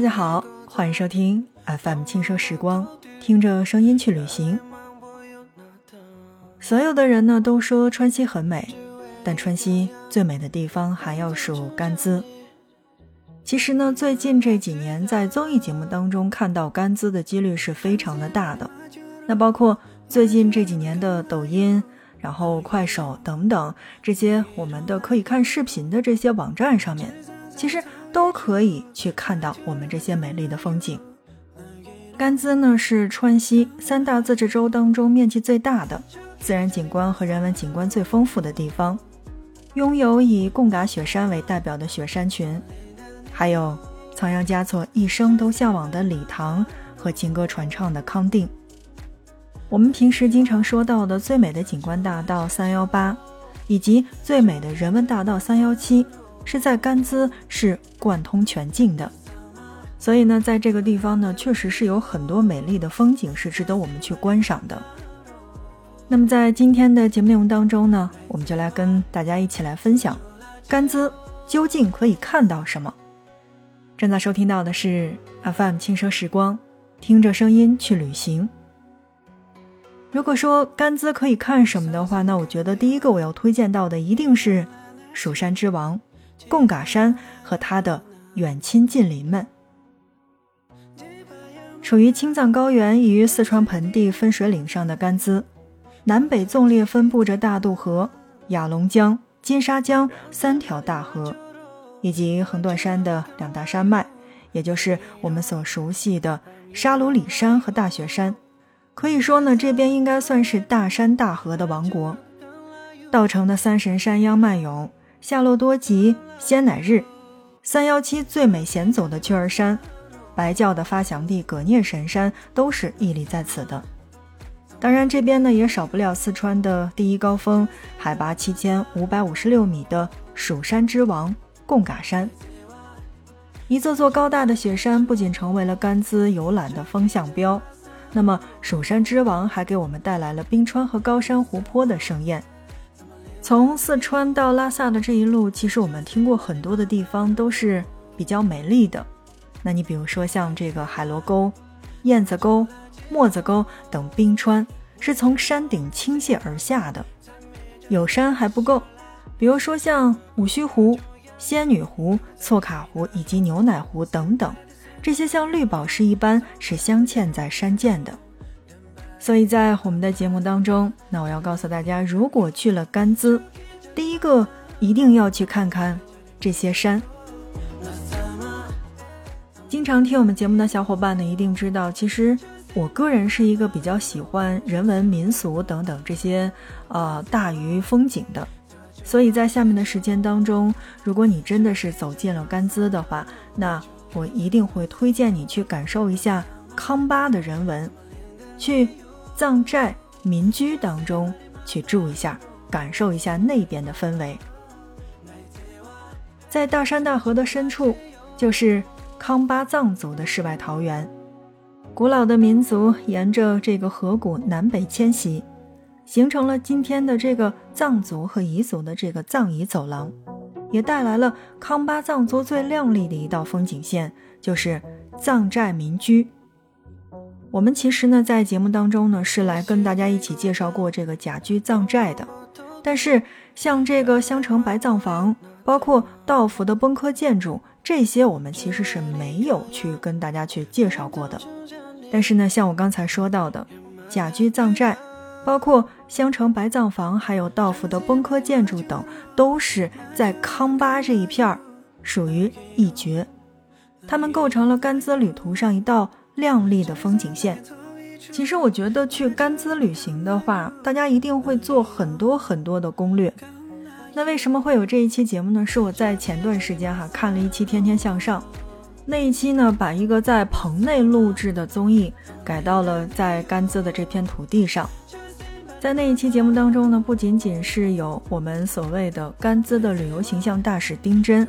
大家好，欢迎收听 FM 轻奢时光，听着声音去旅行。所有的人呢都说川西很美，但川西最美的地方还要数甘孜。其实呢，最近这几年在综艺节目当中看到甘孜的几率是非常的大的。那包括最近这几年的抖音，然后快手等等这些我们的可以看视频的这些网站上面，其实都可以去看到我们这些美丽的风景。甘孜呢是川西三大自治州当中面积最大的，自然景观和人文景观最丰富的地方，拥有以贡嘎雪山为代表的雪山群。还有仓央嘉措一生都向往的礼堂和情歌传唱的康定。我们平时经常说到的最美的景观大道三幺八，以及最美的人文大道三幺七，是在甘孜是贯通全境的。所以呢，在这个地方呢，确实是有很多美丽的风景是值得我们去观赏的。那么在今天的节目内容当中呢，我们就来跟大家一起来分享甘孜究竟可以看到什么。正在收听到的是 FM 轻奢时光，听着声音去旅行。如果说甘孜可以看什么的话，那我觉得第一个我要推荐到的一定是蜀山之王贡嘎山和他的远亲近邻们。处于青藏高原与四川盆地分水岭上的甘孜，南北纵列分布着大渡河、雅砻江、金沙江三条大河。以及横断山的两大山脉，也就是我们所熟悉的沙鲁里山和大雪山，可以说呢，这边应该算是大山大河的王国。稻城的三神山央曼永、夏洛多吉、仙乃日，三幺七最美险走的雀儿山，白教的发祥地葛聂神山都是屹立在此的。当然，这边呢也少不了四川的第一高峰，海拔七千五百五十六米的蜀山之王。贡嘎山，一座座高大的雪山不仅成为了甘孜游览的风向标，那么蜀山之王还给我们带来了冰川和高山湖泊的盛宴。从四川到拉萨的这一路，其实我们听过很多的地方都是比较美丽的。那你比如说像这个海螺沟、燕子沟、墨子沟等冰川，是从山顶倾泻而下的。有山还不够，比如说像五须湖。仙女湖、错卡湖以及牛奶湖等等，这些像绿宝石一般是镶嵌在山涧的。所以在我们的节目当中，那我要告诉大家，如果去了甘孜，第一个一定要去看看这些山。经常听我们节目的小伙伴呢，一定知道，其实我个人是一个比较喜欢人文民俗等等这些，呃，大于风景的。所以在下面的时间当中，如果你真的是走进了甘孜的话，那我一定会推荐你去感受一下康巴的人文，去藏寨民居当中去住一下，感受一下那边的氛围。在大山大河的深处，就是康巴藏族的世外桃源，古老的民族沿着这个河谷南北迁徙。形成了今天的这个藏族和彝族的这个藏彝走廊，也带来了康巴藏族最亮丽的一道风景线，就是藏寨民居。我们其实呢，在节目当中呢，是来跟大家一起介绍过这个甲居藏寨的，但是像这个香城白藏房，包括道孚的崩科建筑，这些我们其实是没有去跟大家去介绍过的。但是呢，像我刚才说到的甲居藏寨。包括香城白藏房，还有道孚的崩科建筑等，都是在康巴这一片儿，属于一绝。它们构成了甘孜旅途上一道亮丽的风景线。其实我觉得去甘孜旅行的话，大家一定会做很多很多的攻略。那为什么会有这一期节目呢？是我在前段时间哈看了一期《天天向上》，那一期呢把一个在棚内录制的综艺改到了在甘孜的这片土地上。在那一期节目当中呢，不仅仅是有我们所谓的甘孜的旅游形象大使丁真，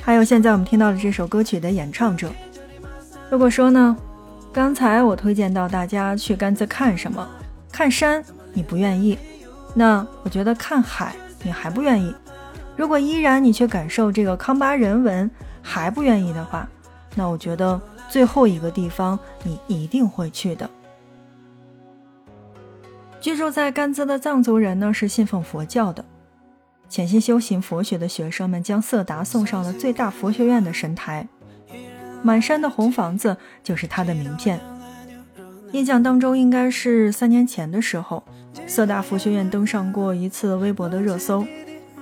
还有现在我们听到的这首歌曲的演唱者。如果说呢，刚才我推荐到大家去甘孜看什么？看山你不愿意，那我觉得看海你还不愿意。如果依然你去感受这个康巴人文还不愿意的话，那我觉得最后一个地方你一定会去的。居住在甘孜的藏族人呢是信奉佛教的，潜心修行佛学的学生们将色达送上了最大佛学院的神台，满山的红房子就是他的名片。印象当中应该是三年前的时候，色达佛学院登上过一次微博的热搜，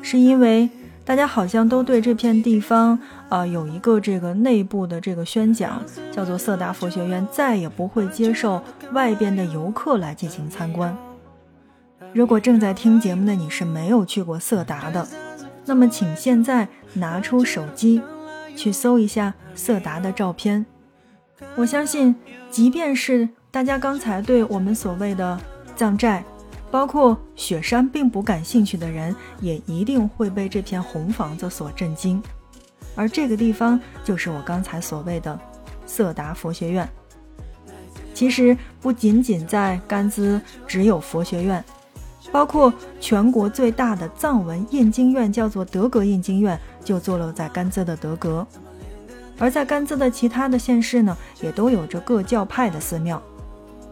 是因为大家好像都对这片地方啊有一个这个内部的这个宣讲，叫做色达佛学院再也不会接受外边的游客来进行参观。如果正在听节目的你是没有去过色达的，那么请现在拿出手机，去搜一下色达的照片。我相信，即便是大家刚才对我们所谓的藏寨，包括雪山并不感兴趣的人，也一定会被这片红房子所震惊。而这个地方就是我刚才所谓的色达佛学院。其实不仅仅在甘孜只有佛学院。包括全国最大的藏文印经院，叫做德格印经院，就坐落在甘孜的德格。而在甘孜的其他的县市呢，也都有着各教派的寺庙，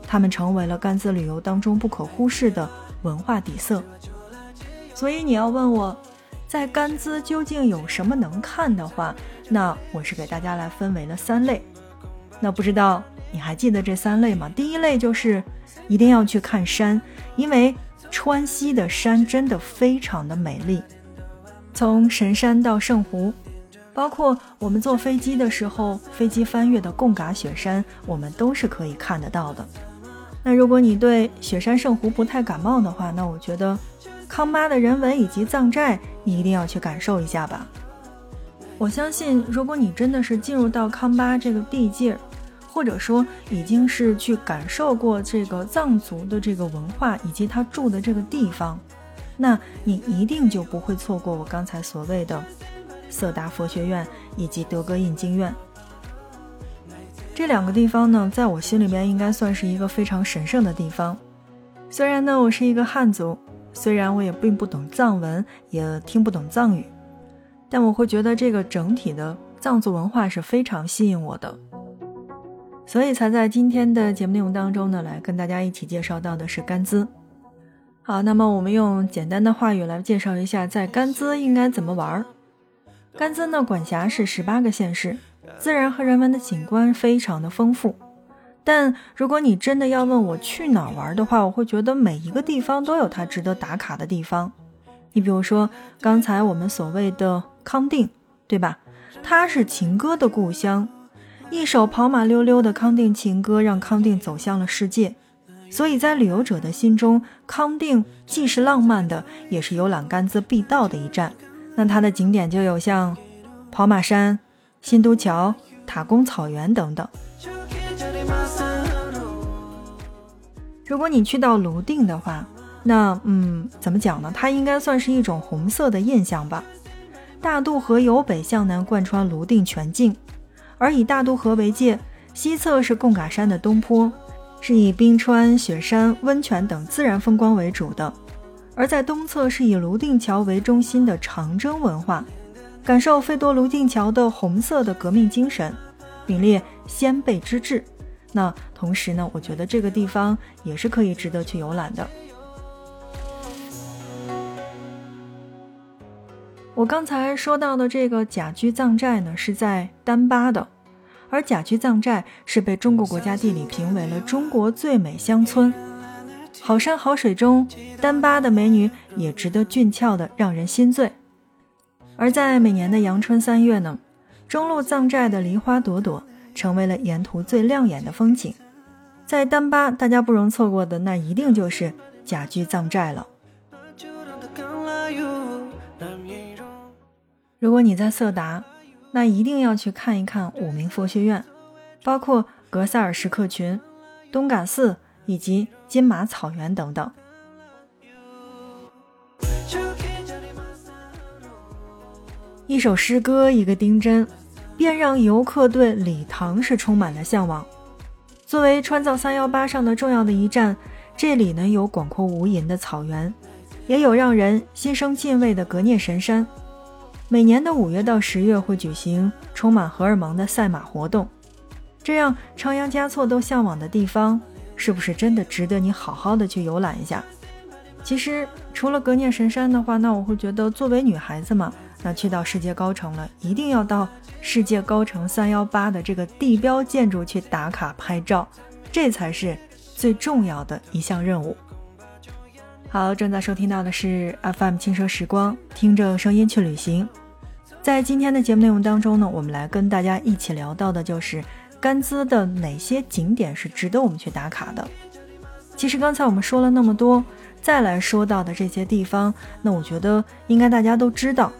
他们成为了甘孜旅游当中不可忽视的文化底色。所以你要问我，在甘孜究竟有什么能看的话，那我是给大家来分为了三类。那不知道你还记得这三类吗？第一类就是一定要去看山，因为。川西的山真的非常的美丽，从神山到圣湖，包括我们坐飞机的时候，飞机翻越的贡嘎雪山，我们都是可以看得到的。那如果你对雪山圣湖不太感冒的话，那我觉得康巴的人文以及藏寨，你一定要去感受一下吧。我相信，如果你真的是进入到康巴这个地界。或者说已经是去感受过这个藏族的这个文化以及他住的这个地方，那你一定就不会错过我刚才所谓的色达佛学院以及德格印经院这两个地方呢，在我心里面应该算是一个非常神圣的地方。虽然呢我是一个汉族，虽然我也并不懂藏文，也听不懂藏语，但我会觉得这个整体的藏族文化是非常吸引我的。所以才在今天的节目内容当中呢，来跟大家一起介绍到的是甘孜。好，那么我们用简单的话语来介绍一下，在甘孜应该怎么玩儿。甘孜呢，管辖是十八个县市，自然和人文的景观非常的丰富。但如果你真的要问我去哪儿玩的话，我会觉得每一个地方都有它值得打卡的地方。你比如说刚才我们所谓的康定，对吧？它是情歌的故乡。一首跑马溜溜的康定情歌，让康定走向了世界。所以在旅游者的心中，康定既是浪漫的，也是游览甘孜必到的一站。那它的景点就有像跑马山、新都桥、塔公草原等等。如果你去到泸定的话，那嗯，怎么讲呢？它应该算是一种红色的印象吧。大渡河由北向南贯穿泸定全境。而以大渡河为界，西侧是贡嘎山的东坡，是以冰川、雪山、温泉等自然风光为主的；而在东侧是以泸定桥为中心的长征文化，感受费多泸定桥的红色的革命精神，名列先辈之志。那同时呢，我觉得这个地方也是可以值得去游览的。我刚才说到的这个甲居藏寨呢，是在丹巴的，而甲居藏寨是被中国国家地理评为了中国最美乡村。好山好水中，丹巴的美女也值得俊俏的让人心醉。而在每年的阳春三月呢，中路藏寨的梨花朵朵，成为了沿途最亮眼的风景。在丹巴，大家不容错过的那一定就是甲居藏寨了。如果你在色达，那一定要去看一看五明佛学院，包括格萨尔石刻群、东嘎寺以及金马草原等等。一首诗歌，一个丁真，便让游客对礼堂是充满了向往。作为川藏三幺八上的重要的一站，这里呢有广阔无垠的草原，也有让人心生敬畏的格聂神山。每年的五月到十月会举行充满荷尔蒙的赛马活动，这样仓央嘉措都向往的地方，是不是真的值得你好好的去游览一下？其实除了格聂神山的话，那我会觉得作为女孩子嘛，那去到世界高城了，一定要到世界高城三幺八的这个地标建筑去打卡拍照，这才是最重要的一项任务。好，正在收听到的是 FM 轻奢时光，听着声音去旅行。在今天的节目内容当中呢，我们来跟大家一起聊到的就是甘孜的哪些景点是值得我们去打卡的。其实刚才我们说了那么多，再来说到的这些地方，那我觉得应该大家都知道。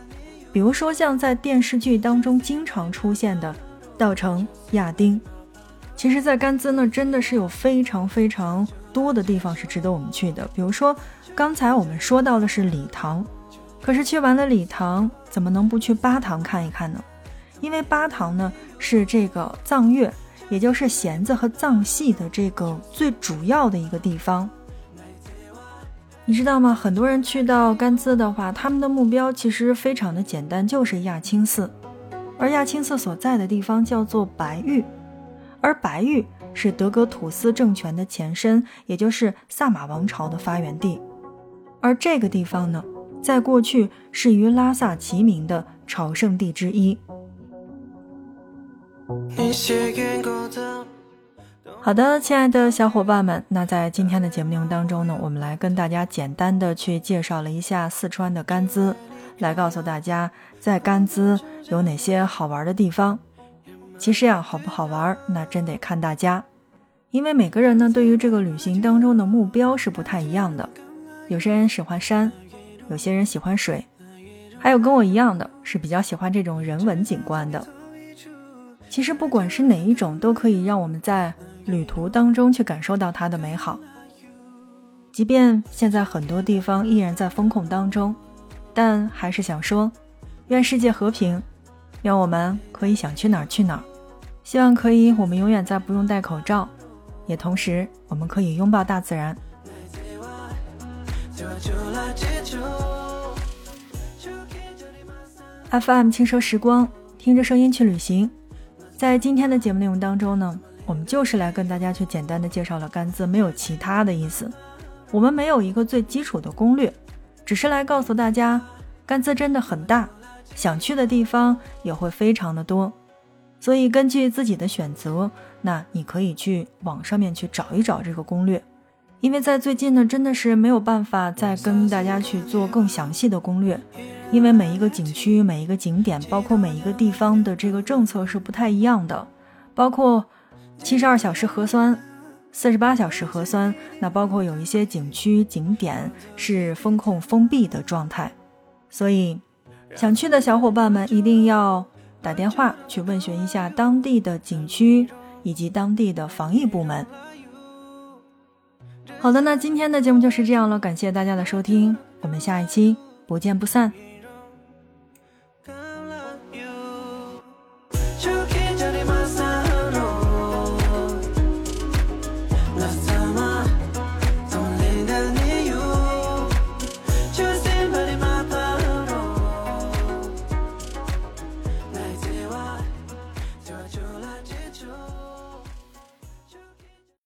比如说像在电视剧当中经常出现的稻城亚丁，其实，在甘孜呢，真的是有非常非常多的地方是值得我们去的。比如说。刚才我们说到的是礼堂，可是去完了礼堂，怎么能不去巴塘看一看呢？因为巴塘呢是这个藏乐，也就是弦子和藏戏的这个最主要的一个地方。你知道吗？很多人去到甘孜的话，他们的目标其实非常的简单，就是亚青寺。而亚青寺所在的地方叫做白玉，而白玉是德格土司政权的前身，也就是萨马王朝的发源地。而这个地方呢，在过去是与拉萨齐名的朝圣地之一。好的，亲爱的小伙伴们，那在今天的节目内容当中呢，我们来跟大家简单的去介绍了一下四川的甘孜，来告诉大家在甘孜有哪些好玩的地方。其实呀，好不好玩，那真得看大家，因为每个人呢，对于这个旅行当中的目标是不太一样的。有些人喜欢山，有些人喜欢水，还有跟我一样的是比较喜欢这种人文景观的。其实不管是哪一种，都可以让我们在旅途当中去感受到它的美好。即便现在很多地方依然在风控当中，但还是想说，愿世界和平，愿我们可以想去哪儿去哪儿，希望可以我们永远在不用戴口罩，也同时我们可以拥抱大自然。FM 轻奢时光，听着声音去旅行。在今天的节目内容当中呢，我们就是来跟大家去简单的介绍了甘孜，没有其他的意思。我们没有一个最基础的攻略，只是来告诉大家，甘孜真的很大，想去的地方也会非常的多。所以根据自己的选择，那你可以去网上面去找一找这个攻略。因为在最近呢，真的是没有办法再跟大家去做更详细的攻略，因为每一个景区、每一个景点，包括每一个地方的这个政策是不太一样的，包括七十二小时核酸、四十八小时核酸，那包括有一些景区景点是封控封闭的状态，所以想去的小伙伴们一定要打电话去问询一下当地的景区以及当地的防疫部门。好的，那今天的节目就是这样了，感谢大家的收听，我们下一期不见不散。